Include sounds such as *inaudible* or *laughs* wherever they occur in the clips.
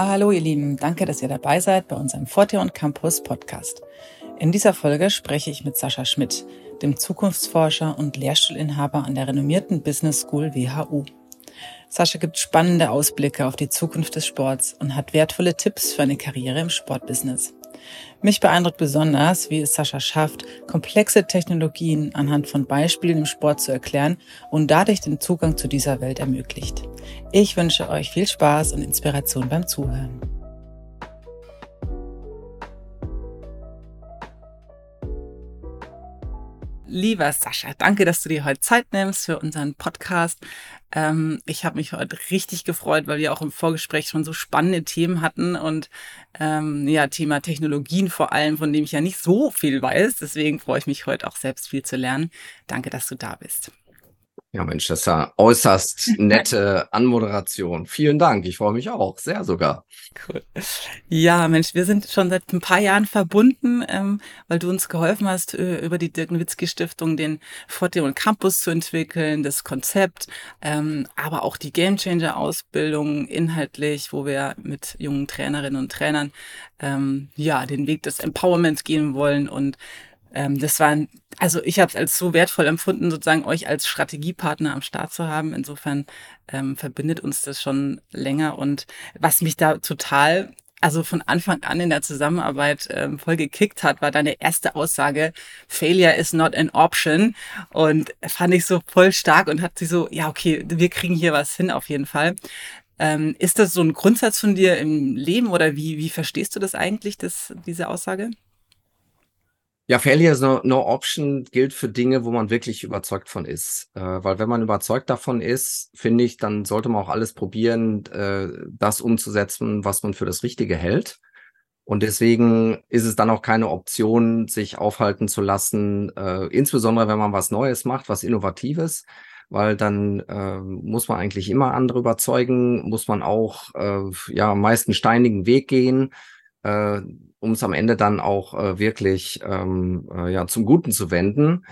Hallo ihr Lieben, danke, dass ihr dabei seid bei unserem Forte und Campus Podcast. In dieser Folge spreche ich mit Sascha Schmidt, dem Zukunftsforscher und Lehrstuhlinhaber an der renommierten Business School WHU. Sascha gibt spannende Ausblicke auf die Zukunft des Sports und hat wertvolle Tipps für eine Karriere im Sportbusiness. Mich beeindruckt besonders, wie es Sascha schafft, komplexe Technologien anhand von Beispielen im Sport zu erklären und dadurch den Zugang zu dieser Welt ermöglicht. Ich wünsche euch viel Spaß und Inspiration beim Zuhören. Lieber Sascha, danke, dass du dir heute Zeit nimmst für unseren Podcast. Ähm, ich habe mich heute richtig gefreut, weil wir auch im Vorgespräch schon so spannende Themen hatten und ähm, ja, Thema Technologien vor allem, von dem ich ja nicht so viel weiß. Deswegen freue ich mich heute auch selbst viel zu lernen. Danke, dass du da bist. Ja, Mensch, das ist ja äußerst nette Anmoderation. Vielen Dank. Ich freue mich auch. Sehr sogar. Cool. Ja, Mensch, wir sind schon seit ein paar Jahren verbunden, ähm, weil du uns geholfen hast, äh, über die Dirk Nowitzki Stiftung den Forte und Campus zu entwickeln, das Konzept, ähm, aber auch die Game Changer Ausbildung inhaltlich, wo wir mit jungen Trainerinnen und Trainern ähm, ja den Weg des Empowerments gehen wollen und ähm, das war, also ich habe es als so wertvoll empfunden, sozusagen euch als Strategiepartner am Start zu haben. Insofern ähm, verbindet uns das schon länger. Und was mich da total, also von Anfang an in der Zusammenarbeit ähm, voll gekickt hat, war deine erste Aussage, Failure is not an option. Und fand ich so voll stark und hat sie so, ja, okay, wir kriegen hier was hin auf jeden Fall. Ähm, ist das so ein Grundsatz von dir im Leben oder wie, wie verstehst du das eigentlich, das, diese Aussage? Ja, Failure is no, no option gilt für Dinge, wo man wirklich überzeugt von ist. Äh, weil wenn man überzeugt davon ist, finde ich, dann sollte man auch alles probieren, äh, das umzusetzen, was man für das Richtige hält. Und deswegen ist es dann auch keine Option, sich aufhalten zu lassen, äh, insbesondere wenn man was Neues macht, was Innovatives, weil dann äh, muss man eigentlich immer andere überzeugen, muss man auch äh, ja meist einen steinigen Weg gehen. Äh, um es am Ende dann auch äh, wirklich ähm, äh, ja, zum Guten zu wenden.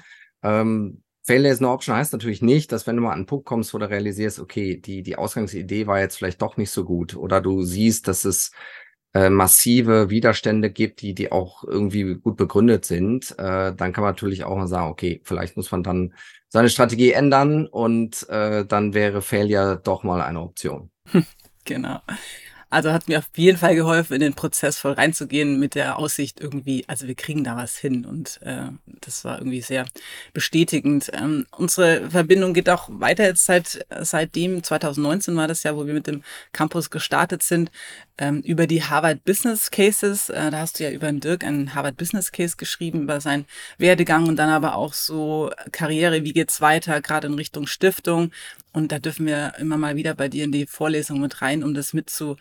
Ähm, Failure is no option heißt natürlich nicht, dass wenn du mal an einen Punkt kommst, wo du realisierst, okay, die, die Ausgangsidee war jetzt vielleicht doch nicht so gut oder du siehst, dass es äh, massive Widerstände gibt, die, die auch irgendwie gut begründet sind, äh, dann kann man natürlich auch mal sagen, okay, vielleicht muss man dann seine Strategie ändern und äh, dann wäre Failure doch mal eine Option. *laughs* Genau. Also hat mir auf jeden Fall geholfen, in den Prozess voll reinzugehen mit der Aussicht irgendwie, also wir kriegen da was hin. Und äh, das war irgendwie sehr bestätigend. Ähm, unsere Verbindung geht auch weiter jetzt seit seitdem, 2019 war das ja, wo wir mit dem Campus gestartet sind, ähm, über die Harvard Business Cases. Äh, da hast du ja über den Dirk einen Harvard Business Case geschrieben, über seinen Werdegang und dann aber auch so Karriere, wie geht's weiter, gerade in Richtung Stiftung. Und da dürfen wir immer mal wieder bei dir in die Vorlesung mit rein, um das mit zu,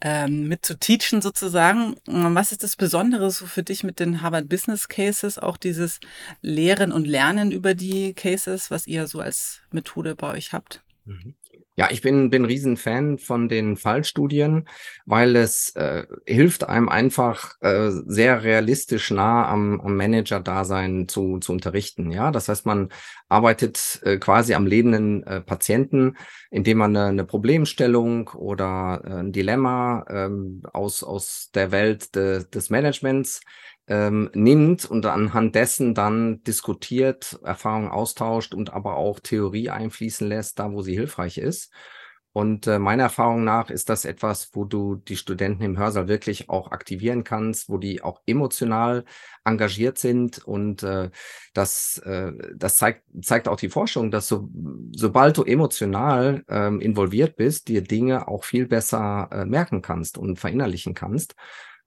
ähm, mit zu teachen sozusagen. Was ist das Besondere so für dich mit den Harvard Business Cases? Auch dieses Lehren und Lernen über die Cases, was ihr so als Methode bei euch habt? Mhm. Ja, ich bin, bin Riesenfan von den Fallstudien, weil es äh, hilft einem einfach äh, sehr realistisch nah am, am Manager-Dasein zu, zu unterrichten. Ja, das heißt, man arbeitet äh, quasi am lebenden äh, Patienten, indem man eine, eine Problemstellung oder äh, ein Dilemma ähm, aus, aus der Welt de, des Managements ähm, nimmt und anhand dessen dann diskutiert, Erfahrungen austauscht und aber auch Theorie einfließen lässt, da wo sie hilfreich ist. Und äh, meiner Erfahrung nach ist das etwas, wo du die Studenten im Hörsaal wirklich auch aktivieren kannst, wo die auch emotional engagiert sind. Und äh, das, äh, das zeigt, zeigt auch die Forschung, dass so, sobald du emotional ähm, involviert bist, dir Dinge auch viel besser äh, merken kannst und verinnerlichen kannst.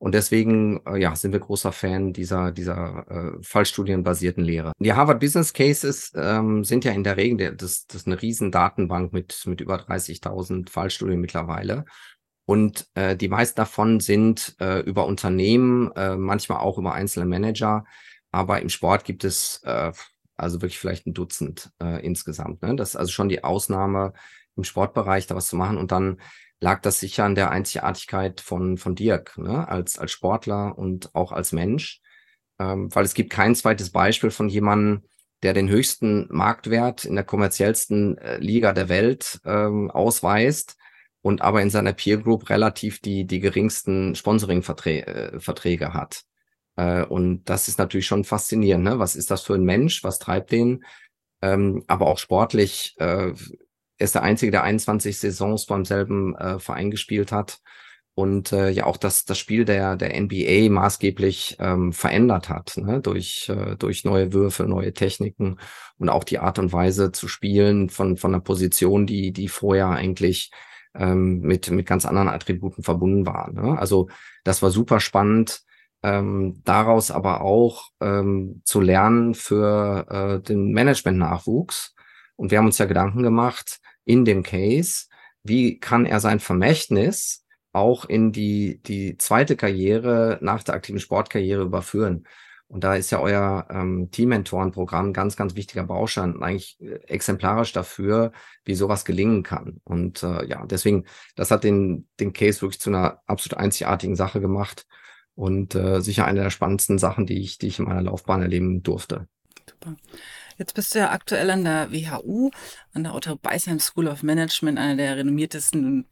Und deswegen äh, ja, sind wir großer Fan dieser, dieser äh, fallstudienbasierten Lehre. Die Harvard Business Cases ähm, sind ja in der Regel, der, das, das ist eine riesen Datenbank mit, mit über 30.000 Fallstudien mittlerweile. Und äh, die meisten davon sind äh, über Unternehmen, äh, manchmal auch über einzelne Manager. Aber im Sport gibt es äh, also wirklich vielleicht ein Dutzend äh, insgesamt. Ne? Das ist also schon die Ausnahme im Sportbereich, da was zu machen. Und dann lag das sicher an der Einzigartigkeit von, von Dirk, ne? als, als Sportler und auch als Mensch. Ähm, weil es gibt kein zweites Beispiel von jemandem, der den höchsten Marktwert in der kommerziellsten äh, Liga der Welt ähm, ausweist, und aber in seiner Peer Group relativ die, die geringsten Sponsoring-Verträge äh, hat. Äh, und das ist natürlich schon faszinierend. Ne? Was ist das für ein Mensch? Was treibt den? Ähm, aber auch sportlich äh, ist der Einzige, der 21 Saisons beim selben äh, Verein gespielt hat und äh, ja auch das, das Spiel der, der NBA maßgeblich ähm, verändert hat, ne? durch, äh, durch neue Würfe, neue Techniken und auch die Art und Weise zu spielen von, von einer Position, die, die vorher eigentlich ähm, mit, mit ganz anderen Attributen verbunden war. Ne? Also das war super spannend, ähm, daraus aber auch ähm, zu lernen für äh, den Management-Nachwuchs. Und wir haben uns ja Gedanken gemacht in dem Case, wie kann er sein Vermächtnis auch in die, die zweite Karriere nach der aktiven Sportkarriere überführen. Und da ist ja euer ähm, Team-Mentoren-Programm ganz, ganz wichtiger Baustein eigentlich äh, exemplarisch dafür, wie sowas gelingen kann. Und äh, ja, deswegen, das hat den, den Case wirklich zu einer absolut einzigartigen Sache gemacht und äh, sicher eine der spannendsten Sachen, die ich, die ich in meiner Laufbahn erleben durfte. Super. Jetzt bist du ja aktuell an der WHU, an der Otto Beisheim School of Management, einer der renommiertesten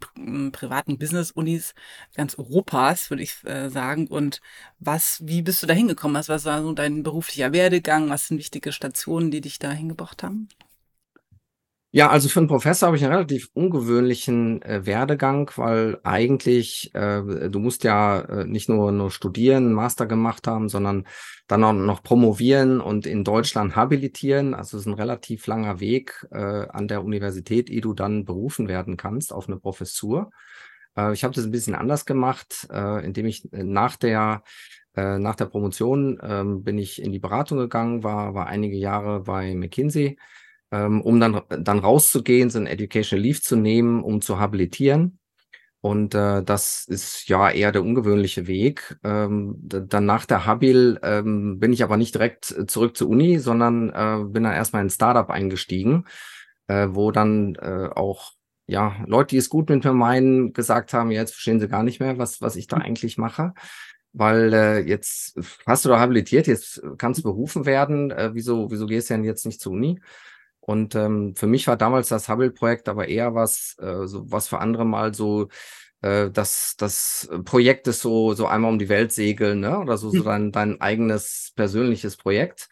privaten Business-Unis ganz Europas, würde ich äh, sagen. Und was, wie bist du da hingekommen? Was war so dein beruflicher Werdegang? Was sind wichtige Stationen, die dich da hingebracht haben? Ja, also für einen Professor habe ich einen relativ ungewöhnlichen äh, Werdegang, weil eigentlich äh, du musst ja äh, nicht nur nur studieren, Master gemacht haben, sondern dann auch noch promovieren und in Deutschland habilitieren. Also es ist ein relativ langer Weg äh, an der Universität, ehe du dann berufen werden kannst auf eine Professur. Äh, ich habe das ein bisschen anders gemacht, äh, indem ich nach der nach der Promotion ähm, bin ich in die Beratung gegangen, war war einige Jahre bei McKinsey ähm, um dann, dann rauszugehen, so ein Educational Leave zu nehmen, um zu habilitieren. Und äh, das ist ja eher der ungewöhnliche Weg. Ähm, dann nach der Habil ähm, bin ich aber nicht direkt zurück zur Uni, sondern äh, bin dann erstmal in ein Startup eingestiegen, äh, wo dann äh, auch ja Leute, die es gut mit mir meinen, gesagt haben, jetzt verstehen sie gar nicht mehr, was, was ich da eigentlich mache. Weil äh, jetzt hast du da habilitiert, jetzt kannst du berufen werden. Äh, wieso, wieso gehst du denn jetzt nicht zur Uni? Und ähm, für mich war damals das Hubble-Projekt aber eher was, äh, so, was für andere mal so äh, das, das Projekt ist so, so einmal um die Welt segeln, ne? Oder so, so hm. dein, dein eigenes persönliches Projekt.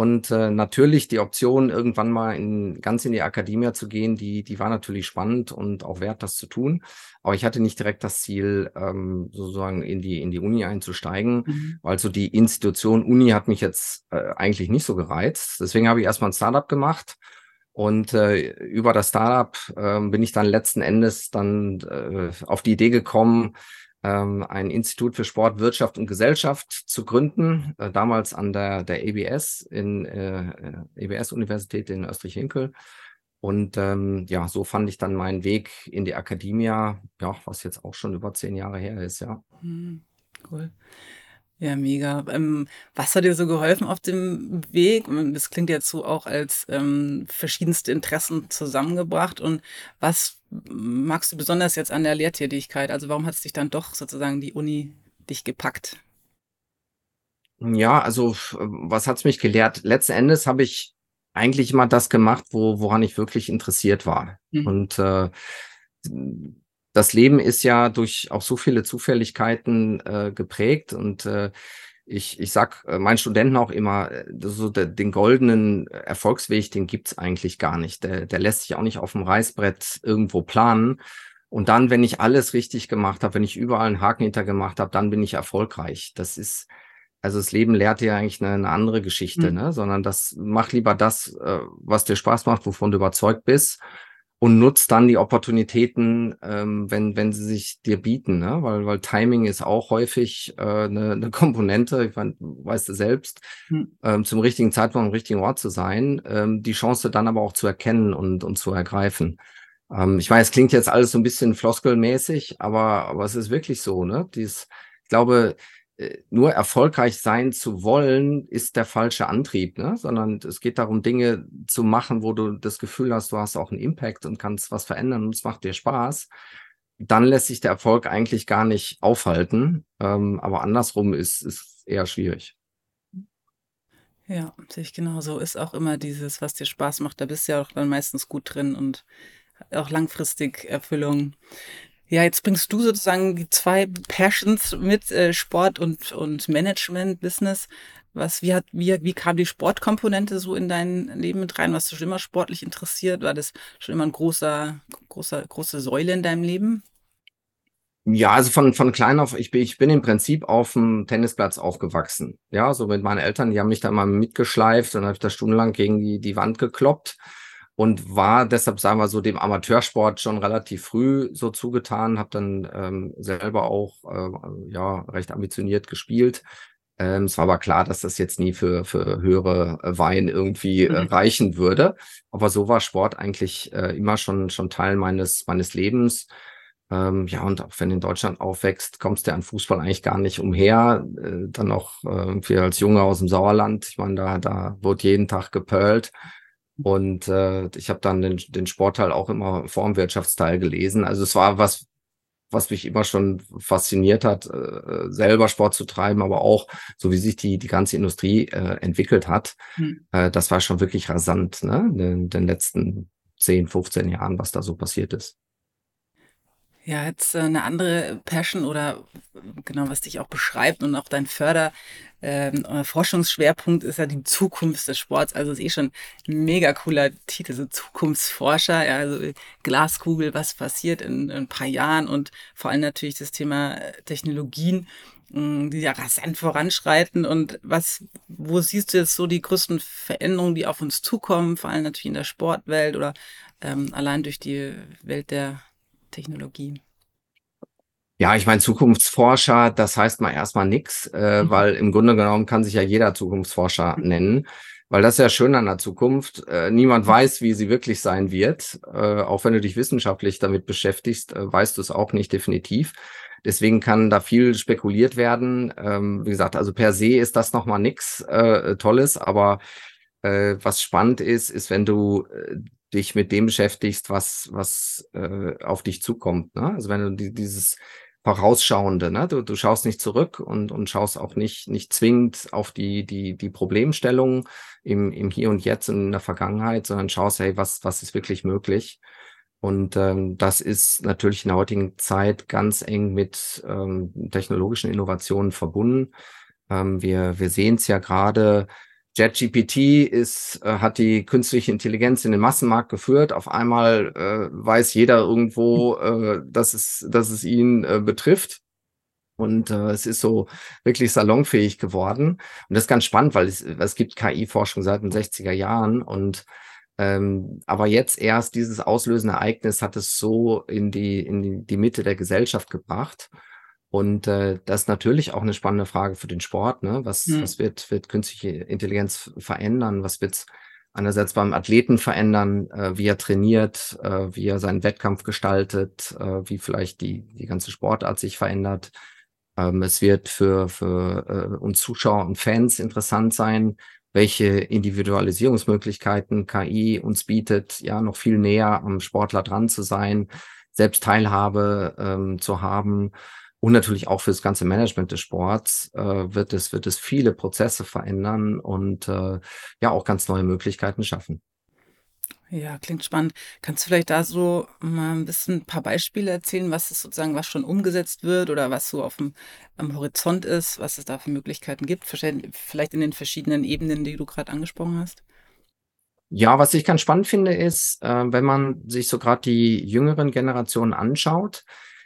Und äh, natürlich die Option, irgendwann mal in, ganz in die Akademie zu gehen, die, die war natürlich spannend und auch wert, das zu tun. Aber ich hatte nicht direkt das Ziel, ähm, sozusagen in die, in die Uni einzusteigen, mhm. weil so die Institution Uni hat mich jetzt äh, eigentlich nicht so gereizt. Deswegen habe ich erstmal ein Startup gemacht. Und äh, über das Startup äh, bin ich dann letzten Endes dann äh, auf die Idee gekommen, ähm, ein Institut für Sport, Wirtschaft und Gesellschaft zu gründen, äh, damals an der, der EBS in äh, EBS-Universität in Österreich-Winkel. Und ähm, ja, so fand ich dann meinen Weg in die Akademie, ja, was jetzt auch schon über zehn Jahre her ist, ja. Hm, cool. Ja, mega. Ähm, was hat dir so geholfen auf dem Weg? Das klingt jetzt so auch als ähm, verschiedenste Interessen zusammengebracht. Und was magst du besonders jetzt an der Lehrtätigkeit? Also warum hat es dich dann doch sozusagen die Uni dich gepackt? Ja, also was hat's mich gelehrt? Letzten Endes habe ich eigentlich immer das gemacht, wo, woran ich wirklich interessiert war. Mhm. Und äh, das Leben ist ja durch auch so viele Zufälligkeiten äh, geprägt und äh, ich, ich sag äh, meinen Studenten auch immer, äh, so de, den goldenen Erfolgsweg, den gibt's eigentlich gar nicht. Der, der lässt sich auch nicht auf dem Reißbrett irgendwo planen. Und dann, wenn ich alles richtig gemacht habe, wenn ich überall einen Haken hinter gemacht habe, dann bin ich erfolgreich. Das ist, also das Leben lehrt dir eigentlich eine, eine andere Geschichte, mhm. ne? Sondern das mach lieber das, äh, was dir Spaß macht, wovon du überzeugt bist und nutzt dann die Opportunitäten, ähm, wenn, wenn sie sich dir bieten, ne? weil, weil Timing ist auch häufig äh, eine, eine Komponente, ich mein, weißt du selbst, hm. ähm, zum richtigen Zeitpunkt am richtigen Ort zu sein, ähm, die Chance dann aber auch zu erkennen und, und zu ergreifen. Ähm, ich meine, es klingt jetzt alles so ein bisschen floskelmäßig, aber, aber es ist wirklich so, ne? Dies, ich glaube, nur erfolgreich sein zu wollen, ist der falsche Antrieb, ne? sondern es geht darum, Dinge zu machen, wo du das Gefühl hast, du hast auch einen Impact und kannst was verändern und es macht dir Spaß. Dann lässt sich der Erfolg eigentlich gar nicht aufhalten. Ähm, aber andersrum ist es eher schwierig. Ja, sehe ich genauso. Ist auch immer dieses, was dir Spaß macht, da bist du ja auch dann meistens gut drin und auch langfristig Erfüllung. Ja, jetzt bringst du sozusagen die zwei Passions mit äh, Sport und, und Management, Business. Was, wie hat, wie, wie kam die Sportkomponente so in dein Leben mit rein? Warst du schon immer sportlich interessiert? War das schon immer ein großer, großer, große Säule in deinem Leben? Ja, also von, von klein auf, ich bin, ich bin im Prinzip auf dem Tennisplatz aufgewachsen. Ja, so mit meinen Eltern, die haben mich da mal mitgeschleift und habe ich da stundenlang gegen die, die Wand gekloppt und war deshalb, sagen wir so, dem Amateursport schon relativ früh so zugetan, habe dann ähm, selber auch äh, ja recht ambitioniert gespielt. Ähm, es war aber klar, dass das jetzt nie für, für höhere Wein irgendwie äh, mhm. reichen würde. Aber so war Sport eigentlich äh, immer schon, schon Teil meines, meines Lebens. Ähm, ja, und auch wenn du in Deutschland aufwächst, kommst du an Fußball eigentlich gar nicht umher. Äh, dann noch äh, irgendwie als Junge aus dem Sauerland. Ich meine, da, da wurde jeden Tag gepölt. Und äh, ich habe dann den, den Sportteil auch immer vor dem Wirtschaftsteil gelesen. Also es war was, was mich immer schon fasziniert hat, äh, selber Sport zu treiben, aber auch so wie sich die, die ganze Industrie äh, entwickelt hat. Hm. Äh, das war schon wirklich rasant, ne? In den letzten 10, 15 Jahren, was da so passiert ist. Ja, jetzt äh, eine andere Passion oder genau, was dich auch beschreibt und auch dein Förder, ähm, Forschungsschwerpunkt ist ja die Zukunft des Sports. Also ist eh schon ein mega cooler Titel, so Zukunftsforscher, ja, also Glaskugel, was passiert in, in ein paar Jahren und vor allem natürlich das Thema äh, Technologien, mh, die ja rasant voranschreiten und was, wo siehst du jetzt so die größten Veränderungen, die auf uns zukommen, vor allem natürlich in der Sportwelt oder ähm, allein durch die Welt der Technologie? Ja, ich meine, Zukunftsforscher, das heißt mal erstmal nix, äh, mhm. weil im Grunde genommen kann sich ja jeder Zukunftsforscher nennen, weil das ist ja schön an der Zukunft. Äh, niemand weiß, wie sie wirklich sein wird. Äh, auch wenn du dich wissenschaftlich damit beschäftigst, äh, weißt du es auch nicht definitiv. Deswegen kann da viel spekuliert werden. Ähm, wie gesagt, also per se ist das nochmal nix äh, Tolles, aber äh, was spannend ist, ist, wenn du dich mit dem beschäftigst, was, was äh, auf dich zukommt. Ne? Also wenn du die, dieses Vorausschauende, ne? du, du schaust nicht zurück und, und schaust auch nicht, nicht zwingend auf die, die, die Problemstellungen im, im Hier und Jetzt und in der Vergangenheit, sondern schaust, hey, was, was ist wirklich möglich? Und ähm, das ist natürlich in der heutigen Zeit ganz eng mit ähm, technologischen Innovationen verbunden. Ähm, wir wir sehen es ja gerade, JetGPT ist, äh, hat die künstliche Intelligenz in den Massenmarkt geführt. Auf einmal äh, weiß jeder irgendwo, äh, dass, es, dass es ihn äh, betrifft. Und äh, es ist so wirklich salonfähig geworden. Und das ist ganz spannend, weil es, es gibt KI-Forschung seit den 60er Jahren. Und ähm, aber jetzt erst dieses auslösende Ereignis hat es so in die, in die, die Mitte der Gesellschaft gebracht. Und äh, das ist natürlich auch eine spannende Frage für den Sport. Ne? Was, hm. was wird, wird künstliche Intelligenz verändern? Was wird einerseits beim Athleten verändern, äh, wie er trainiert, äh, wie er seinen Wettkampf gestaltet, äh, wie vielleicht die, die ganze Sportart sich verändert. Ähm, es wird für, für äh, uns Zuschauer und Fans interessant sein, welche Individualisierungsmöglichkeiten KI uns bietet, ja, noch viel näher am Sportler dran zu sein, selbst Teilhabe ähm, zu haben und natürlich auch für das ganze Management des Sports äh, wird es wird es viele Prozesse verändern und äh, ja auch ganz neue Möglichkeiten schaffen. Ja, klingt spannend. Kannst du vielleicht da so mal ein bisschen ein paar Beispiele erzählen, was es sozusagen, was schon umgesetzt wird oder was so auf dem am Horizont ist, was es da für Möglichkeiten gibt, vielleicht in den verschiedenen Ebenen, die du gerade angesprochen hast? Ja, was ich ganz spannend finde, ist, äh, wenn man sich so gerade die jüngeren Generationen anschaut,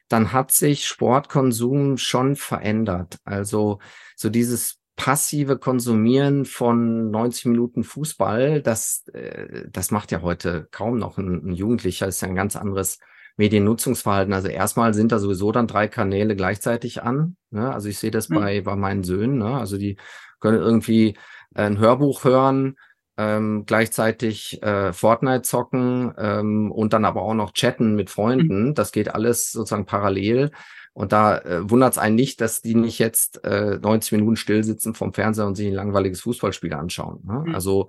dann hat sich Sportkonsum schon verändert. Also so dieses passive Konsumieren von 90 Minuten Fußball, das, äh, das macht ja heute kaum noch ein, ein Jugendlicher, das ist ja ein ganz anderes Mediennutzungsverhalten. Also erstmal sind da sowieso dann drei Kanäle gleichzeitig an. Ne? Also ich sehe das mhm. bei, bei meinen Söhnen. Ne? Also die können irgendwie ein Hörbuch hören, ähm, gleichzeitig äh, Fortnite zocken ähm, und dann aber auch noch chatten mit Freunden. Mhm. Das geht alles sozusagen parallel. Und da äh, wundert es einen nicht, dass die nicht jetzt äh, 90 Minuten still sitzen vom Fernseher und sich ein langweiliges Fußballspiel anschauen. Ne? Mhm. Also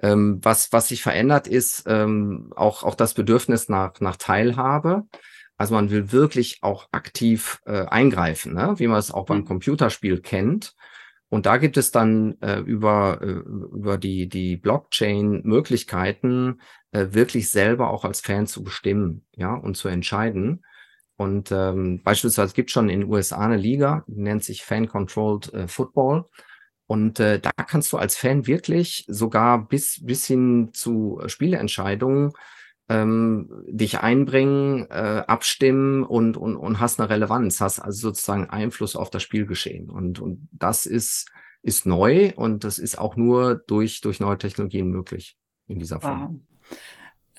ähm, was, was sich verändert ist, ähm, auch, auch das Bedürfnis nach, nach Teilhabe. Also man will wirklich auch aktiv äh, eingreifen, ne? wie man es auch beim mhm. Computerspiel kennt. Und da gibt es dann äh, über, äh, über die, die Blockchain Möglichkeiten, äh, wirklich selber auch als Fan zu bestimmen, ja, und zu entscheiden. Und ähm, beispielsweise gibt es schon in den USA eine Liga, die nennt sich Fan-Controlled äh, Football. Und äh, da kannst du als Fan wirklich sogar bis, bis hin zu Spieleentscheidungen ähm, dich einbringen, äh, abstimmen und, und, und hast eine Relevanz, hast also sozusagen Einfluss auf das Spielgeschehen. Und, und das ist, ist neu und das ist auch nur durch, durch neue Technologien möglich in dieser Form.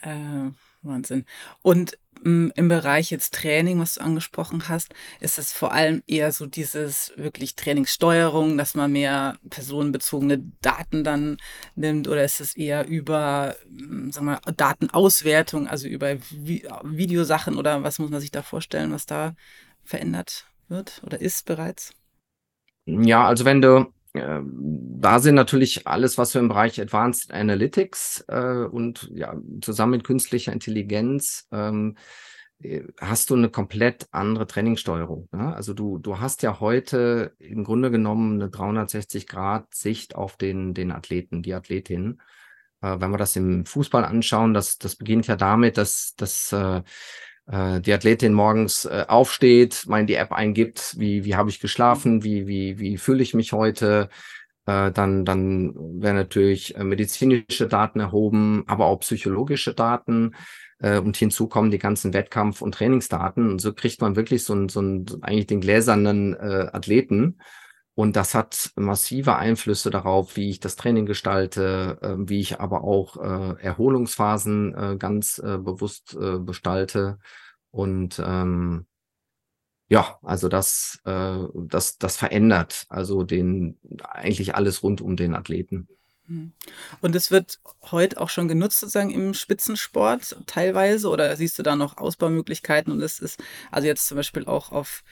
Wow. Äh, Wahnsinn. Und im Bereich jetzt Training, was du angesprochen hast, ist es vor allem eher so dieses wirklich Trainingssteuerung, dass man mehr personenbezogene Daten dann nimmt oder ist es eher über, hm, sagen wir, Datenauswertung, also über Vi Videosachen oder was muss man sich da vorstellen, was da verändert wird oder ist bereits? Ja, also wenn du da sind natürlich alles, was wir im Bereich Advanced Analytics äh, und ja, zusammen mit künstlicher Intelligenz ähm, äh, hast du eine komplett andere Trainingssteuerung. Ne? Also du, du hast ja heute im Grunde genommen eine 360-Grad-Sicht auf den, den Athleten, die Athletin. Äh, wenn wir das im Fußball anschauen, das, das beginnt ja damit, dass, dass äh, die Athletin morgens äh, aufsteht, mal in die App eingibt, wie, wie habe ich geschlafen, wie, wie, wie fühle ich mich heute. Äh, dann, dann werden natürlich äh, medizinische Daten erhoben, aber auch psychologische Daten. Äh, und hinzu kommen die ganzen Wettkampf- und Trainingsdaten. Und so kriegt man wirklich so, ein, so ein, eigentlich den gläsernen äh, Athleten. Und das hat massive Einflüsse darauf, wie ich das Training gestalte, äh, wie ich aber auch äh, Erholungsphasen äh, ganz äh, bewusst äh, gestalte. Und ähm, ja, also das, äh, das, das verändert also den eigentlich alles rund um den Athleten. Mhm. Und es wird heute auch schon genutzt, sozusagen im Spitzensport teilweise, oder siehst du da noch Ausbaumöglichkeiten? Und es ist also jetzt zum Beispiel auch auf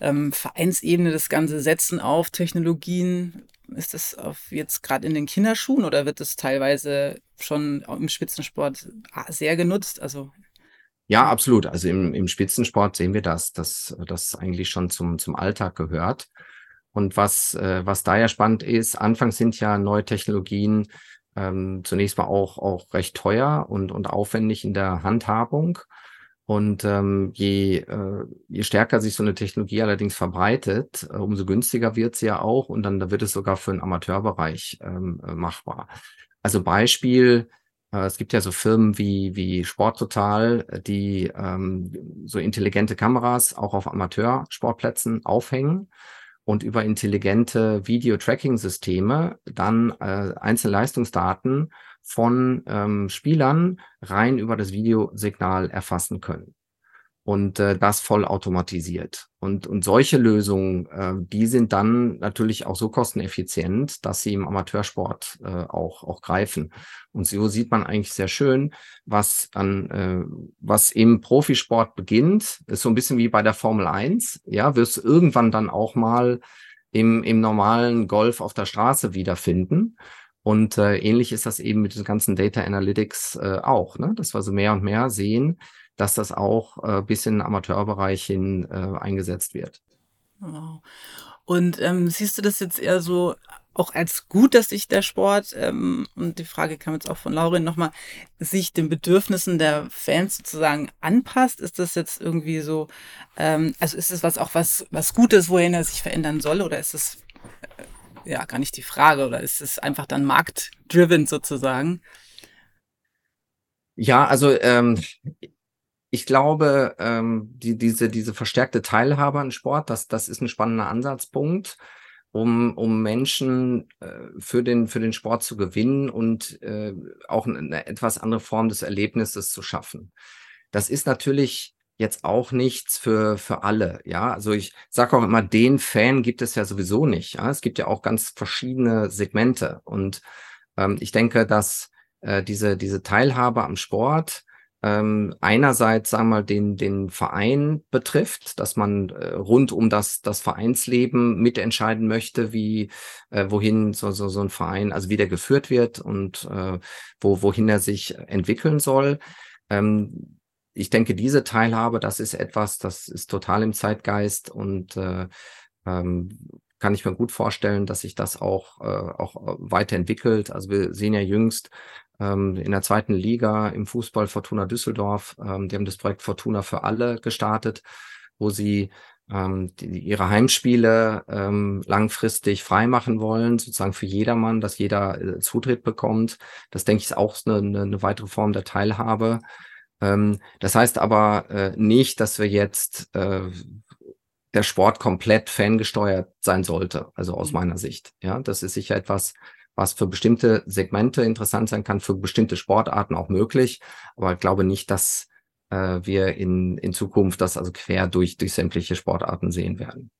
ähm, Vereinsebene das Ganze setzen auf Technologien. Ist das auf jetzt gerade in den Kinderschuhen oder wird das teilweise schon im Spitzensport sehr genutzt? Also ja, absolut. Also im, im Spitzensport sehen wir das, dass das eigentlich schon zum, zum Alltag gehört. Und was, äh, was da ja spannend ist, anfangs sind ja neue Technologien ähm, zunächst mal auch, auch recht teuer und, und aufwendig in der Handhabung. Und ähm, je, äh, je stärker sich so eine Technologie allerdings verbreitet, äh, umso günstiger wird sie ja auch und dann da wird es sogar für den Amateurbereich ähm, äh, machbar. Also Beispiel, äh, es gibt ja so Firmen wie, wie Sporttotal, die ähm, so intelligente Kameras auch auf Amateursportplätzen aufhängen und über intelligente Video-Tracking-Systeme dann äh, einzelne Leistungsdaten von ähm, Spielern rein über das Videosignal erfassen können. Und äh, das voll automatisiert. Und, und solche Lösungen, äh, die sind dann natürlich auch so kosteneffizient, dass sie im Amateursport äh, auch, auch greifen. Und so sieht man eigentlich sehr schön, was an, äh, was im Profisport beginnt, ist so ein bisschen wie bei der Formel 1. Ja, wirst du irgendwann dann auch mal im, im normalen Golf auf der Straße wiederfinden. Und äh, ähnlich ist das eben mit den ganzen Data Analytics äh, auch, ne? dass wir so mehr und mehr sehen, dass das auch äh, bis in den Amateurbereich hin äh, eingesetzt wird. Wow. Und ähm, siehst du das jetzt eher so auch als gut, dass sich der Sport, ähm, und die Frage kam jetzt auch von Laurin nochmal, sich den Bedürfnissen der Fans sozusagen anpasst? Ist das jetzt irgendwie so, ähm, also ist es was auch was, was Gutes, wohin er sich verändern soll, oder ist es ja gar nicht die Frage oder ist es einfach dann marktdriven sozusagen? Ja, also ähm, ich glaube, ähm, die, diese, diese verstärkte Teilhabe an Sport, das, das ist ein spannender Ansatzpunkt, um, um Menschen äh, für, den, für den Sport zu gewinnen und äh, auch eine etwas andere Form des Erlebnisses zu schaffen. Das ist natürlich jetzt auch nichts für, für alle. Ja, also ich sage auch immer, den Fan gibt es ja sowieso nicht. Ja, es gibt ja auch ganz verschiedene Segmente. Und ähm, ich denke, dass äh, diese, diese Teilhabe am Sport ähm, einerseits, sagen wir mal, den, den Verein betrifft, dass man äh, rund um das, das Vereinsleben mitentscheiden möchte, wie, äh, wohin so, so, so ein Verein, also wie der geführt wird und äh, wo, wohin er sich entwickeln soll. Ähm, ich denke, diese Teilhabe, das ist etwas, das ist total im Zeitgeist und äh, ähm, kann ich mir gut vorstellen, dass sich das auch, äh, auch weiterentwickelt. Also wir sehen ja jüngst ähm, in der zweiten Liga im Fußball Fortuna Düsseldorf, ähm, die haben das Projekt Fortuna für alle gestartet, wo sie ähm, die, ihre Heimspiele ähm, langfristig freimachen wollen, sozusagen für jedermann, dass jeder äh, Zutritt bekommt. Das denke ich ist auch eine, eine weitere Form der Teilhabe. Ähm, das heißt aber äh, nicht, dass wir jetzt äh, der Sport komplett fangesteuert sein sollte, also aus mhm. meiner Sicht. Ja, das ist sicher etwas, was für bestimmte Segmente interessant sein kann, für bestimmte Sportarten auch möglich. Aber ich glaube nicht, dass äh, wir in, in Zukunft das also quer durch, durch sämtliche Sportarten sehen werden.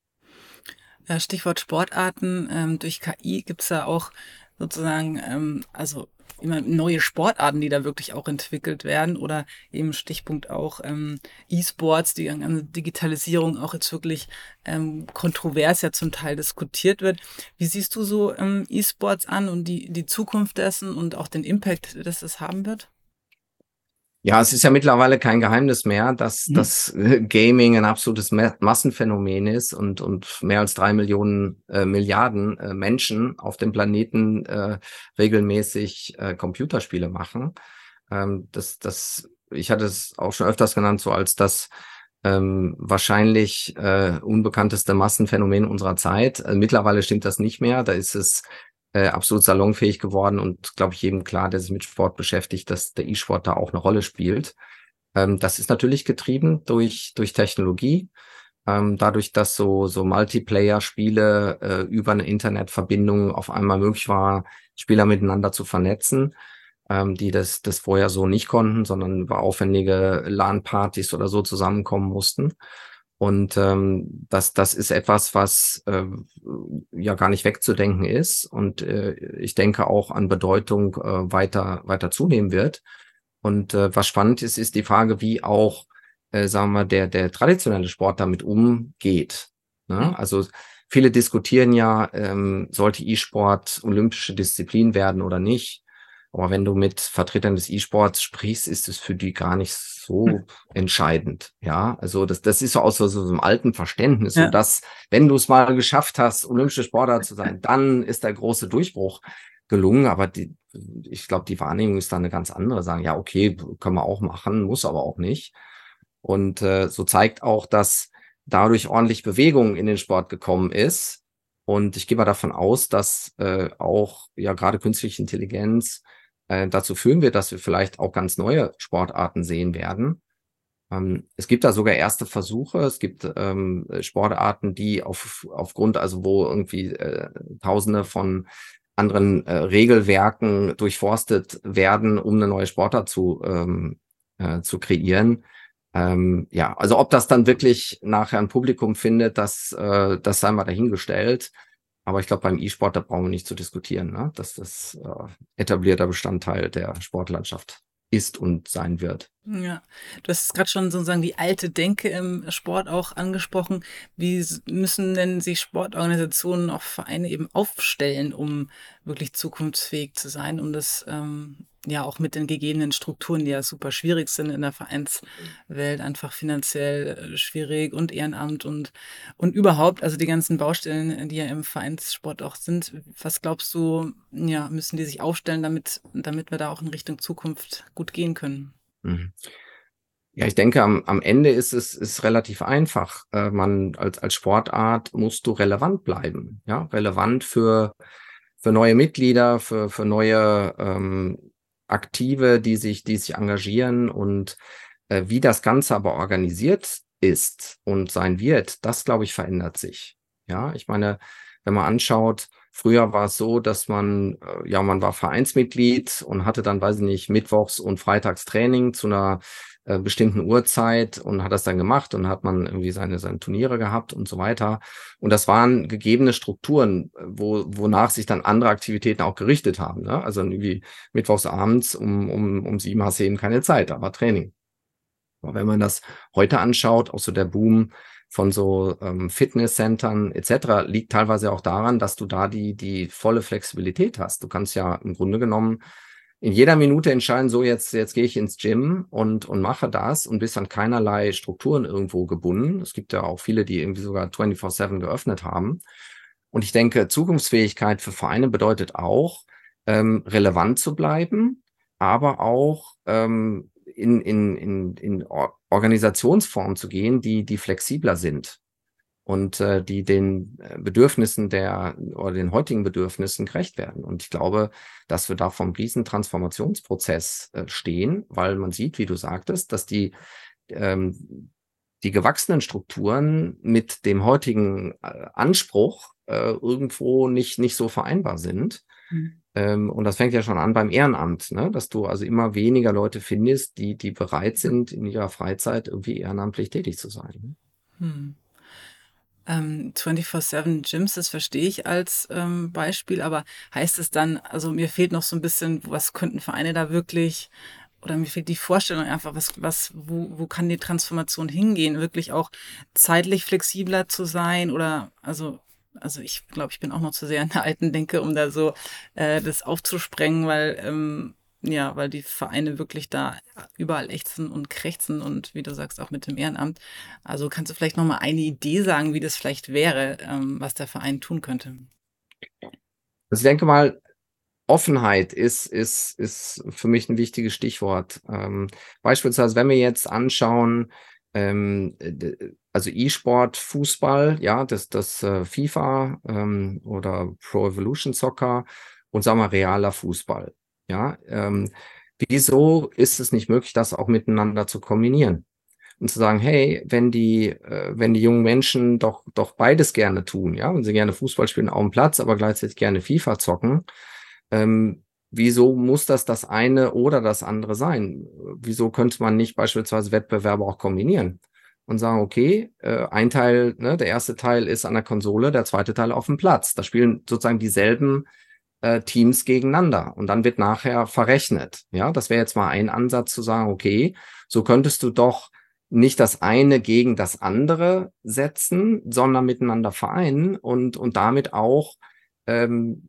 Ja, Stichwort Sportarten. Ähm, durch KI gibt es ja auch sozusagen, ähm, also immer neue Sportarten, die da wirklich auch entwickelt werden oder eben Stichpunkt auch ähm, E-Sports, die ganze Digitalisierung auch jetzt wirklich ähm, kontrovers ja zum Teil diskutiert wird. Wie siehst du so ähm, E-Sports an und die, die Zukunft dessen und auch den Impact, das das haben wird? Ja, es ist ja mittlerweile kein Geheimnis mehr, dass mhm. das Gaming ein absolutes Massenphänomen ist und, und mehr als drei Millionen äh, Milliarden äh, Menschen auf dem Planeten äh, regelmäßig äh, Computerspiele machen. Ähm, das, das, ich hatte es auch schon öfters genannt, so als das ähm, wahrscheinlich äh, unbekannteste Massenphänomen unserer Zeit. Also mittlerweile stimmt das nicht mehr. Da ist es äh, absolut salonfähig geworden und glaube ich jedem klar, der sich mit Sport beschäftigt, dass der E-Sport da auch eine Rolle spielt. Ähm, das ist natürlich getrieben durch, durch Technologie. Ähm, dadurch, dass so, so Multiplayer-Spiele äh, über eine Internetverbindung auf einmal möglich war, Spieler miteinander zu vernetzen, ähm, die das, das vorher so nicht konnten, sondern über aufwendige LAN-Partys oder so zusammenkommen mussten. Und ähm, das, das ist etwas, was äh, ja gar nicht wegzudenken ist und äh, ich denke auch an Bedeutung äh, weiter, weiter zunehmen wird. Und äh, was spannend ist, ist die Frage, wie auch, äh, sagen wir, der, der traditionelle Sport damit umgeht. Ne? Mhm. Also viele diskutieren ja, ähm, sollte E-Sport olympische Disziplin werden oder nicht. Aber wenn du mit Vertretern des E-Sports sprichst, ist es für die gar nicht so hm. entscheidend. Ja, also das, das ist so aus so, so einem alten Verständnis, ja. dass, wenn du es mal geschafft hast, olympische Sportler zu sein, *laughs* dann ist der große Durchbruch gelungen. Aber die, ich glaube, die Wahrnehmung ist da eine ganz andere. Sagen, ja, okay, können wir auch machen, muss aber auch nicht. Und äh, so zeigt auch, dass dadurch ordentlich Bewegung in den Sport gekommen ist. Und ich gehe mal davon aus, dass äh, auch ja gerade künstliche Intelligenz äh, dazu führen wird, dass wir vielleicht auch ganz neue Sportarten sehen werden. Ähm, es gibt da sogar erste Versuche. Es gibt ähm, Sportarten, die auf, aufgrund, also wo irgendwie äh, Tausende von anderen äh, Regelwerken durchforstet werden, um eine neue Sportart zu, ähm, äh, zu kreieren. Ähm, ja, also ob das dann wirklich nachher ein Publikum findet, das, äh, das sei mal dahingestellt. Aber ich glaube, beim E-Sport, da brauchen wir nicht zu diskutieren, ne? dass das äh, etablierter Bestandteil der Sportlandschaft ist und sein wird. Ja, du hast gerade schon sozusagen die alte Denke im Sport auch angesprochen. Wie müssen denn sich Sportorganisationen, auch Vereine eben aufstellen, um wirklich zukunftsfähig zu sein, um das ähm, ja auch mit den gegebenen Strukturen, die ja super schwierig sind in der Vereinswelt, einfach finanziell äh, schwierig und Ehrenamt und, und überhaupt, also die ganzen Baustellen, die ja im Vereinssport auch sind. Was glaubst du, ja, müssen die sich aufstellen, damit, damit wir da auch in Richtung Zukunft gut gehen können? Mhm. Ja, ich denke, am, am Ende ist es ist relativ einfach. Äh, man als, als Sportart musst du relevant bleiben. Ja, relevant für, für neue Mitglieder, für, für neue ähm, Aktive, die sich, die sich engagieren und äh, wie das Ganze aber organisiert ist und sein wird, das glaube ich verändert sich. Ja, ich meine, wenn man anschaut, früher war es so, dass man, äh, ja, man war Vereinsmitglied und hatte dann, weiß ich nicht, Mittwochs und Freitags Training zu einer äh, bestimmten Uhrzeit und hat das dann gemacht und hat man irgendwie seine, seine Turniere gehabt und so weiter. Und das waren gegebene Strukturen, wo, wonach sich dann andere Aktivitäten auch gerichtet haben. Ne? Also irgendwie mittwochs abends um, um, um sieben hast du eben keine Zeit, da war Training. Aber wenn man das heute anschaut, auch so der Boom von so ähm, Fitnesscentern etc. liegt teilweise auch daran, dass du da die, die volle Flexibilität hast. Du kannst ja im Grunde genommen in jeder Minute entscheiden, so jetzt, jetzt gehe ich ins Gym und, und mache das und bist an keinerlei Strukturen irgendwo gebunden. Es gibt ja auch viele, die irgendwie sogar 24-7 geöffnet haben. Und ich denke, Zukunftsfähigkeit für Vereine bedeutet auch, ähm, relevant zu bleiben, aber auch ähm, in, in, in, in Organisationsformen zu gehen, die, die flexibler sind und äh, die den äh, Bedürfnissen der oder den heutigen Bedürfnissen gerecht werden. Und ich glaube, dass wir da vom riesen Transformationsprozess äh, stehen, weil man sieht, wie du sagtest, dass die ähm, die gewachsenen Strukturen mit dem heutigen äh, Anspruch äh, irgendwo nicht nicht so vereinbar sind. Mhm. Ähm, und das fängt ja schon an beim Ehrenamt, ne? dass du also immer weniger Leute findest, die die bereit sind, in ihrer Freizeit irgendwie ehrenamtlich tätig zu sein. Mhm. Ähm, 24-7 Gyms, das verstehe ich als ähm, Beispiel, aber heißt es dann, also mir fehlt noch so ein bisschen, was könnten Vereine da wirklich, oder mir fehlt die Vorstellung einfach, was, was, wo, wo kann die Transformation hingehen, wirklich auch zeitlich flexibler zu sein oder, also, also ich glaube, ich bin auch noch zu sehr in der alten Denke, um da so äh, das aufzusprengen, weil ähm, ja, weil die Vereine wirklich da überall ächzen und krächzen und wie du sagst, auch mit dem Ehrenamt. Also kannst du vielleicht nochmal eine Idee sagen, wie das vielleicht wäre, ähm, was der Verein tun könnte? Also ich denke mal, Offenheit ist, ist, ist für mich ein wichtiges Stichwort. Ähm, beispielsweise, wenn wir jetzt anschauen, ähm, also E-Sport, Fußball, ja, das, das äh, FIFA ähm, oder Pro Evolution Soccer und sagen wir realer Fußball. Ja, ähm, wieso ist es nicht möglich, das auch miteinander zu kombinieren? Und zu sagen, hey, wenn die, äh, wenn die jungen Menschen doch, doch beides gerne tun, ja, wenn sie gerne Fußball spielen auf dem Platz, aber gleichzeitig gerne FIFA zocken, ähm, wieso muss das das eine oder das andere sein? Wieso könnte man nicht beispielsweise Wettbewerbe auch kombinieren? Und sagen, okay, äh, ein Teil, ne, der erste Teil ist an der Konsole, der zweite Teil auf dem Platz. Da spielen sozusagen dieselben äh, Teams gegeneinander und dann wird nachher verrechnet. Ja, das wäre jetzt mal ein Ansatz zu sagen, okay, so könntest du doch nicht das eine gegen das andere setzen, sondern miteinander vereinen und, und damit auch, ähm,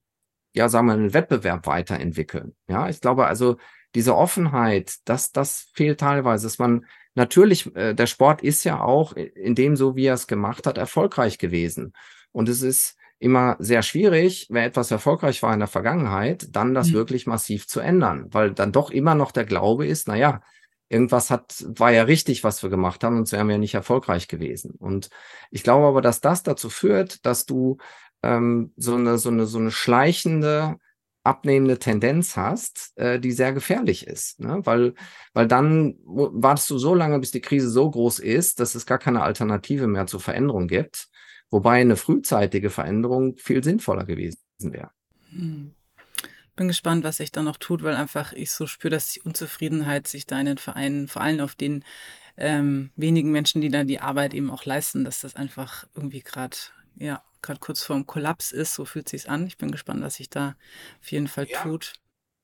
ja, sagen wir, einen Wettbewerb weiterentwickeln. Ja, ich glaube also, diese Offenheit, das, das fehlt teilweise, dass man natürlich, äh, der Sport ist ja auch in dem, so wie er es gemacht hat, erfolgreich gewesen. Und es ist immer sehr schwierig, wenn etwas erfolgreich war in der Vergangenheit, dann das mhm. wirklich massiv zu ändern, weil dann doch immer noch der Glaube ist, na ja, irgendwas hat, war ja richtig, was wir gemacht haben, sonst wären wir ja nicht erfolgreich gewesen. Und ich glaube aber, dass das dazu führt, dass du ähm, so eine, so eine, so eine schleichende, abnehmende Tendenz hast, äh, die sehr gefährlich ist. Ne? Weil, weil dann wartest du so lange, bis die Krise so groß ist, dass es gar keine Alternative mehr zur Veränderung gibt. Wobei eine frühzeitige Veränderung viel sinnvoller gewesen wäre. Hm. Bin gespannt, was sich da noch tut, weil einfach ich so spüre, dass die Unzufriedenheit sich da in den Vereinen, vor allem auf den ähm, wenigen Menschen, die da die Arbeit eben auch leisten, dass das einfach irgendwie gerade, ja, gerade kurz vorm Kollaps ist. So fühlt sich an. Ich bin gespannt, was sich da auf jeden Fall ja. tut.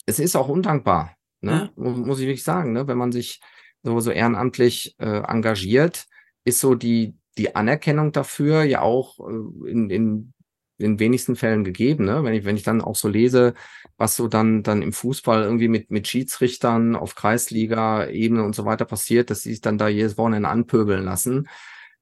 Es ist auch undankbar, ne? Ja. muss ich wirklich sagen, ne? wenn man sich so, so ehrenamtlich äh, engagiert, ist so die, die Anerkennung dafür ja auch äh, in, in in wenigsten Fällen gegeben, ne? Wenn ich, wenn ich dann auch so lese, was so dann, dann im Fußball irgendwie mit, mit Schiedsrichtern auf Kreisliga-Ebene und so weiter passiert, dass sie sich dann da jedes Wochenende anpöbeln lassen.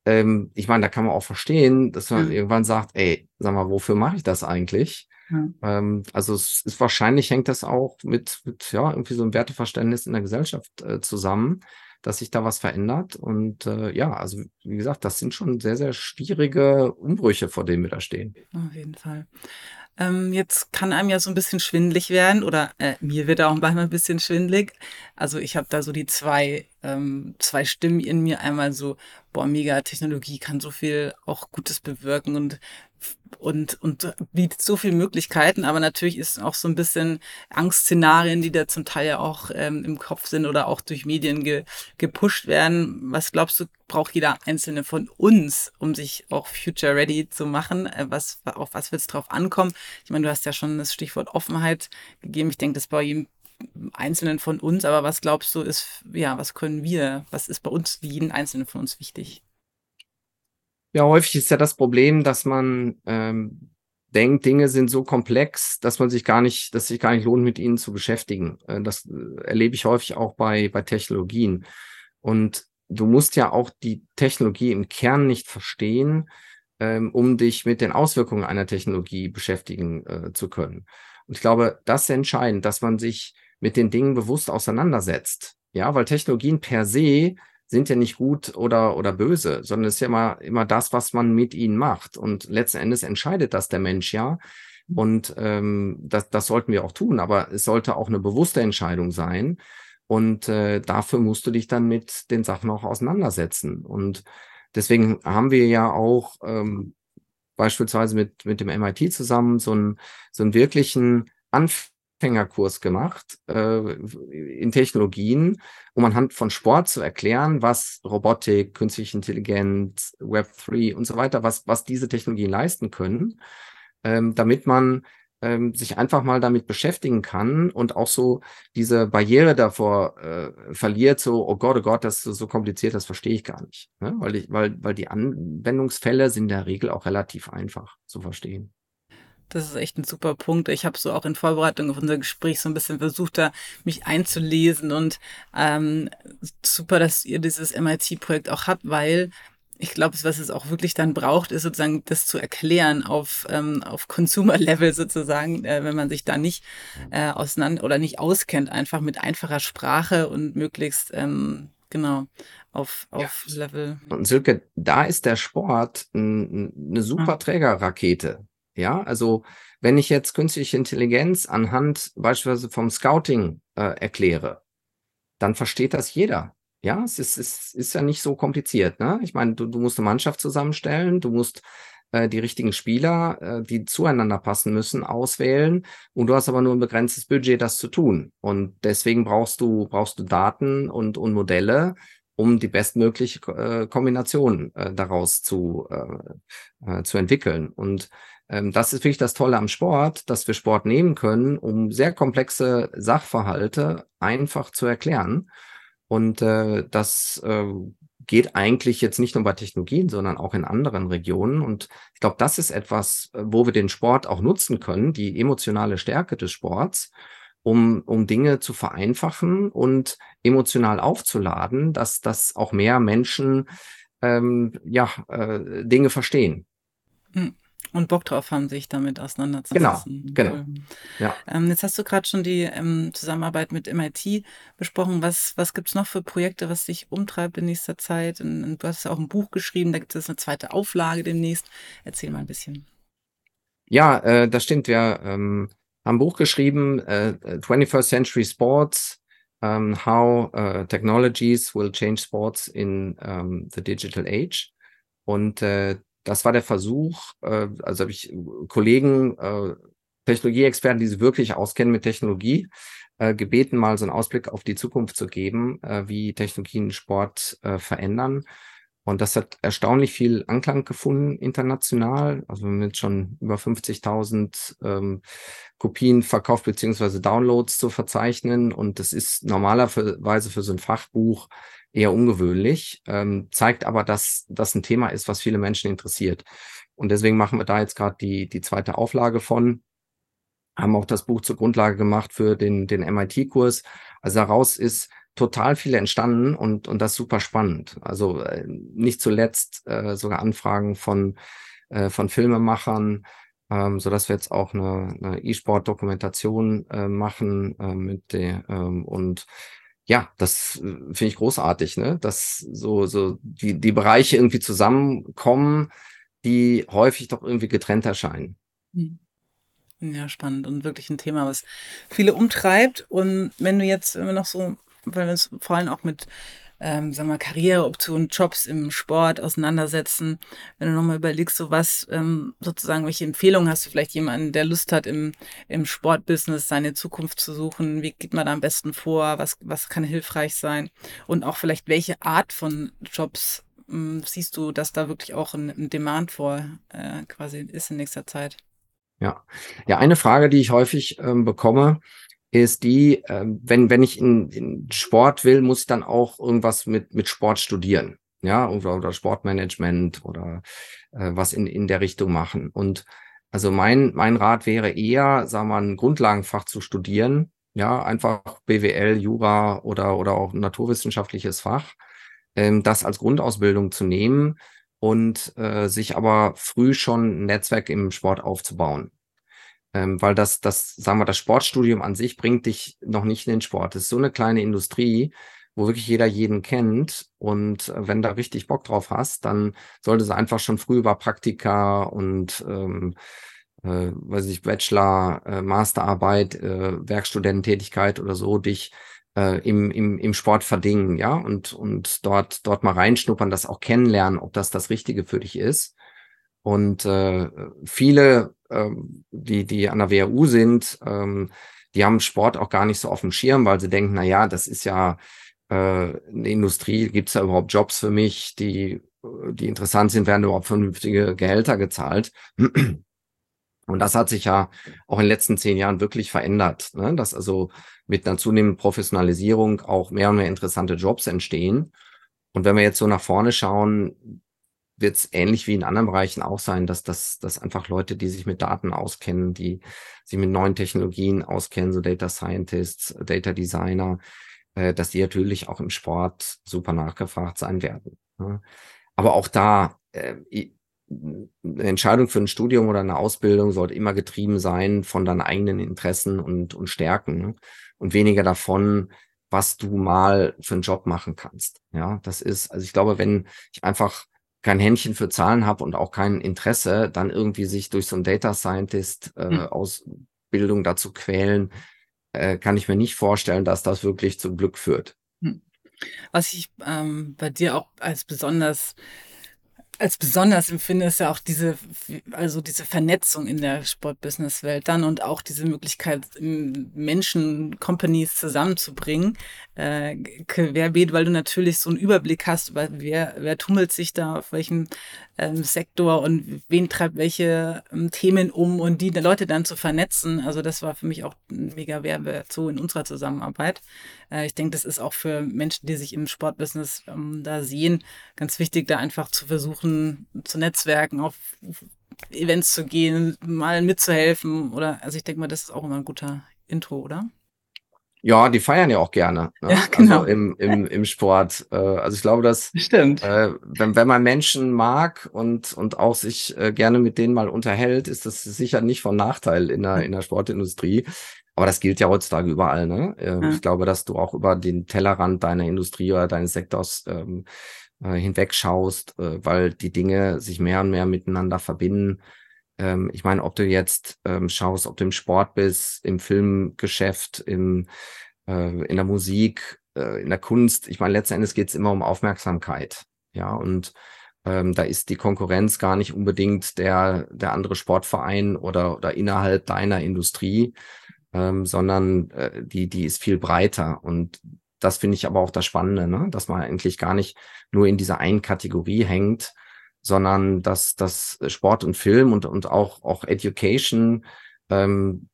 Ähm, ich meine, da kann man auch verstehen, dass man mhm. irgendwann sagt, ey, sag mal, wofür mache ich das eigentlich? Mhm. Ähm, also es ist wahrscheinlich hängt das auch mit, mit ja, irgendwie so einem Werteverständnis in der Gesellschaft äh, zusammen dass sich da was verändert. Und äh, ja, also wie gesagt, das sind schon sehr, sehr schwierige Umbrüche, vor denen wir da stehen. Auf jeden Fall. Ähm, jetzt kann einem ja so ein bisschen schwindlig werden oder äh, mir wird auch manchmal ein bisschen schwindlig. Also ich habe da so die zwei, ähm, zwei Stimmen in mir. Einmal so, boah, mega Technologie kann so viel auch Gutes bewirken und und, und bietet so viele Möglichkeiten, aber natürlich ist auch so ein bisschen Angstszenarien, die da zum Teil ja auch ähm, im Kopf sind oder auch durch Medien ge, gepusht werden. Was glaubst du, braucht jeder Einzelne von uns, um sich auch future ready zu machen? Äh, was, auf was wird es drauf ankommen? Ich meine, du hast ja schon das Stichwort Offenheit gegeben. Ich denke, das bei jedem Einzelnen von uns, aber was glaubst du, ist, ja, was können wir, was ist bei uns, wie jeden Einzelnen von uns wichtig? Ja, häufig ist ja das Problem, dass man ähm, denkt, Dinge sind so komplex, dass man sich gar nicht, dass sich gar nicht lohnt, mit ihnen zu beschäftigen. Äh, das äh, erlebe ich häufig auch bei, bei Technologien. Und du musst ja auch die Technologie im Kern nicht verstehen, ähm, um dich mit den Auswirkungen einer Technologie beschäftigen äh, zu können. Und ich glaube, das ist entscheidend, dass man sich mit den Dingen bewusst auseinandersetzt. Ja, weil Technologien per se sind ja nicht gut oder, oder böse, sondern es ist ja immer, immer das, was man mit ihnen macht. Und letzten Endes entscheidet das der Mensch ja. Und ähm, das, das sollten wir auch tun, aber es sollte auch eine bewusste Entscheidung sein. Und äh, dafür musst du dich dann mit den Sachen auch auseinandersetzen. Und deswegen haben wir ja auch ähm, beispielsweise mit, mit dem MIT zusammen so einen, so einen wirklichen Anfängerkurs gemacht äh, in Technologien, um anhand von Sport zu erklären, was Robotik, künstliche Intelligenz, Web3 und so weiter, was, was diese Technologien leisten können, ähm, damit man ähm, sich einfach mal damit beschäftigen kann und auch so diese Barriere davor äh, verliert, so, oh Gott, oh Gott, das ist so kompliziert, das verstehe ich gar nicht. Ne? Weil, ich, weil, weil die Anwendungsfälle sind in der Regel auch relativ einfach zu verstehen. Das ist echt ein super Punkt. Ich habe so auch in Vorbereitung auf unser Gespräch so ein bisschen versucht, da mich einzulesen und ähm, super, dass ihr dieses MIT-Projekt auch habt, weil ich glaube, was es auch wirklich dann braucht, ist sozusagen das zu erklären auf, ähm, auf Consumer-Level sozusagen, äh, wenn man sich da nicht äh, auseinander oder nicht auskennt, einfach mit einfacher Sprache und möglichst ähm, genau auf, auf ja. Level. Und Silke, da ist der Sport eine super ah. Trägerrakete. Ja, also wenn ich jetzt künstliche Intelligenz anhand beispielsweise vom Scouting äh, erkläre, dann versteht das jeder. Ja, es ist, es ist ja nicht so kompliziert. Ne? Ich meine, du, du musst eine Mannschaft zusammenstellen, du musst äh, die richtigen Spieler, äh, die zueinander passen müssen, auswählen. Und du hast aber nur ein begrenztes Budget, das zu tun. Und deswegen brauchst du, brauchst du Daten und, und Modelle, um die bestmögliche äh, Kombination äh, daraus zu, äh, äh, zu entwickeln. Und das ist wirklich das Tolle am Sport, dass wir Sport nehmen können, um sehr komplexe Sachverhalte einfach zu erklären. Und äh, das äh, geht eigentlich jetzt nicht nur bei Technologien, sondern auch in anderen Regionen. Und ich glaube, das ist etwas, äh, wo wir den Sport auch nutzen können, die emotionale Stärke des Sports, um, um Dinge zu vereinfachen und emotional aufzuladen, dass, dass auch mehr Menschen ähm, ja, äh, Dinge verstehen. Hm. Und Bock drauf haben, sich damit auseinanderzusetzen. Genau, genau. Ja. Ähm, jetzt hast du gerade schon die ähm, Zusammenarbeit mit MIT besprochen. Was, was gibt es noch für Projekte, was dich umtreibt in nächster Zeit? Und, und du hast auch ein Buch geschrieben, da gibt es eine zweite Auflage demnächst. Erzähl mal ein bisschen. Ja, äh, das stimmt. Wir ähm, haben ein Buch geschrieben, äh, 21st Century Sports, um, ähm, How uh, Technologies Will Change Sports in um, ähm, the Digital Age. Und äh, das war der Versuch, äh, also habe ich Kollegen, äh, Technologieexperten, die sich wirklich auskennen mit Technologie, äh, gebeten, mal so einen Ausblick auf die Zukunft zu geben, äh, wie Technologien Sport äh, verändern. Und das hat erstaunlich viel Anklang gefunden international. Also wir haben jetzt schon über 50.000 ähm, Kopien verkauft beziehungsweise Downloads zu verzeichnen. Und das ist normalerweise für so ein Fachbuch eher ungewöhnlich, ähm, zeigt aber, dass das ein Thema ist, was viele Menschen interessiert. Und deswegen machen wir da jetzt gerade die, die zweite Auflage von, haben auch das Buch zur Grundlage gemacht für den, den MIT-Kurs. Also daraus ist total viel entstanden und, und das super spannend. Also äh, nicht zuletzt äh, sogar Anfragen von, äh, von Filmemachern, ähm, so dass wir jetzt auch eine, eine E-Sport-Dokumentation äh, machen äh, mit der ähm, und ja, das äh, finde ich großartig, ne? Dass so, so die, die Bereiche irgendwie zusammenkommen, die häufig doch irgendwie getrennt erscheinen. Hm. Ja, spannend und wirklich ein Thema, was viele umtreibt. Und wenn du jetzt immer noch so, weil wir uns vor allem auch mit ähm, sagen wir, Karriereoptionen, Jobs im Sport auseinandersetzen. Wenn du nochmal überlegst, so was ähm, sozusagen, welche Empfehlungen hast du vielleicht jemanden, der Lust hat, im, im Sportbusiness seine Zukunft zu suchen? Wie geht man da am besten vor? Was, was kann hilfreich sein? Und auch vielleicht, welche Art von Jobs ähm, siehst du, dass da wirklich auch ein, ein Demand vor äh, quasi ist in nächster Zeit? Ja, ja, eine Frage, die ich häufig ähm, bekomme, ist die, äh, wenn, wenn ich in, in Sport will, muss ich dann auch irgendwas mit, mit Sport studieren. Ja, oder, oder Sportmanagement oder äh, was in, in der Richtung machen. Und also mein, mein Rat wäre eher, sagen wir mal, ein Grundlagenfach zu studieren. Ja, einfach BWL, Jura oder, oder auch ein naturwissenschaftliches Fach. Ähm, das als Grundausbildung zu nehmen und äh, sich aber früh schon ein Netzwerk im Sport aufzubauen. Ähm, weil das, das, sagen wir, das Sportstudium an sich bringt dich noch nicht in den Sport. Das ist so eine kleine Industrie, wo wirklich jeder jeden kennt. Und äh, wenn da richtig Bock drauf hast, dann sollte es einfach schon früh über Praktika und ähm, äh, weiß ich, Bachelor, äh, Masterarbeit, äh, Werkstudententätigkeit oder so dich äh, im, im, im Sport verdingen, ja, und, und dort, dort mal reinschnuppern, das auch kennenlernen, ob das das Richtige für dich ist. Und äh, viele, äh, die, die an der WHU sind, ähm, die haben Sport auch gar nicht so auf dem Schirm, weil sie denken, na ja, das ist ja äh, eine Industrie, gibt es da überhaupt Jobs für mich, die, die interessant sind, werden überhaupt vernünftige Gehälter gezahlt. Und das hat sich ja auch in den letzten zehn Jahren wirklich verändert, ne? dass also mit einer zunehmenden Professionalisierung auch mehr und mehr interessante Jobs entstehen. Und wenn wir jetzt so nach vorne schauen, wird es ähnlich wie in anderen Bereichen auch sein, dass, dass, dass einfach Leute, die sich mit Daten auskennen, die sich mit neuen Technologien auskennen, so Data Scientists, Data Designer, äh, dass die natürlich auch im Sport super nachgefragt sein werden. Ne? Aber auch da, äh, eine Entscheidung für ein Studium oder eine Ausbildung sollte immer getrieben sein von deinen eigenen Interessen und, und Stärken ne? und weniger davon, was du mal für einen Job machen kannst. Ja, das ist, also ich glaube, wenn ich einfach kein Händchen für Zahlen habe und auch kein Interesse, dann irgendwie sich durch so ein Data Scientist äh, hm. Ausbildung dazu quälen, äh, kann ich mir nicht vorstellen, dass das wirklich zum Glück führt. Hm. Was ich ähm, bei dir auch als besonders als besonders empfinde, ist ja auch diese, also diese Vernetzung in der Sportbusinesswelt dann und auch diese Möglichkeit, Menschen, Companies zusammenzubringen, äh, querbeet, weil du natürlich so einen Überblick hast, über wer, wer tummelt sich da auf welchem ähm, Sektor und wen treibt welche ähm, Themen um und die Leute dann zu vernetzen. Also das war für mich auch ein mega Werbewert so in unserer Zusammenarbeit. Äh, ich denke, das ist auch für Menschen, die sich im Sportbusiness ähm, da sehen, ganz wichtig, da einfach zu versuchen, zu netzwerken, auf Events zu gehen, mal mitzuhelfen oder, also ich denke mal, das ist auch immer ein guter Intro, oder? Ja, die feiern ja auch gerne. Ne? Ja, genau. Also im, im, im Sport. Äh, also ich glaube, dass Stimmt. Äh, wenn, wenn man Menschen mag und, und auch sich äh, gerne mit denen mal unterhält, ist das sicher nicht von Nachteil in der, in der Sportindustrie. Aber das gilt ja heutzutage überall. Ne? Äh, ja. Ich glaube, dass du auch über den Tellerrand deiner Industrie oder deines Sektors ähm, äh, hinwegschaust, äh, weil die Dinge sich mehr und mehr miteinander verbinden. Ähm, ich meine, ob du jetzt ähm, schaust, ob du im Sport bist, im Filmgeschäft, im, äh, in der Musik, äh, in der Kunst. Ich meine, letzten Endes geht es immer um Aufmerksamkeit. Ja, und ähm, da ist die Konkurrenz gar nicht unbedingt der, der andere Sportverein oder, oder innerhalb deiner Industrie, ähm, sondern äh, die, die ist viel breiter. Und das finde ich aber auch das Spannende, ne? dass man eigentlich gar nicht nur in dieser einen Kategorie hängt, sondern dass, dass Sport und Film und, und auch, auch Education ähm,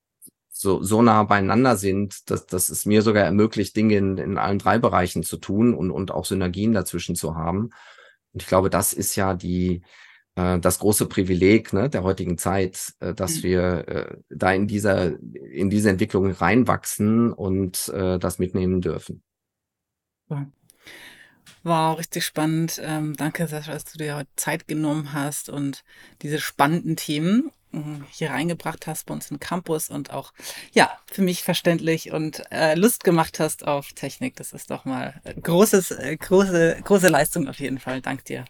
so, so nah beieinander sind, dass, dass es mir sogar ermöglicht, Dinge in, in allen drei Bereichen zu tun und, und auch Synergien dazwischen zu haben. Und ich glaube, das ist ja die, äh, das große Privileg ne, der heutigen Zeit, äh, dass mhm. wir äh, da in dieser, in diese Entwicklung reinwachsen und äh, das mitnehmen dürfen. Ja. Wow, richtig spannend. Ähm, danke, Sascha, dass du dir heute Zeit genommen hast und diese spannenden Themen hm, hier reingebracht hast bei uns im Campus und auch, ja, für mich verständlich und äh, Lust gemacht hast auf Technik. Das ist doch mal großes, äh, große, große Leistung auf jeden Fall. Dank dir.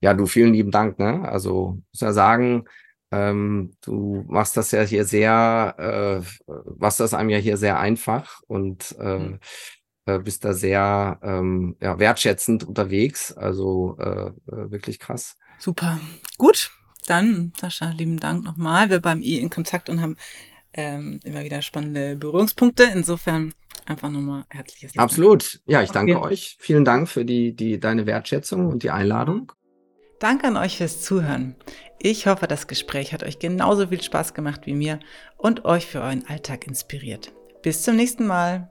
Ja, du vielen lieben Dank. Ne? Also muss ja sagen, ähm, du machst das ja hier sehr, äh, machst das einem ja hier sehr einfach und äh, mhm. Bist da sehr ähm, ja, wertschätzend unterwegs. Also äh, äh, wirklich krass. Super. Gut. Dann, Sascha, lieben Dank nochmal. Wir bleiben eh in Kontakt und haben ähm, immer wieder spannende Berührungspunkte. Insofern einfach nochmal herzliches Dank. Absolut. Ja, ich danke okay. euch. Vielen Dank für die, die, deine Wertschätzung und die Einladung. Danke an euch fürs Zuhören. Ich hoffe, das Gespräch hat euch genauso viel Spaß gemacht wie mir und euch für euren Alltag inspiriert. Bis zum nächsten Mal.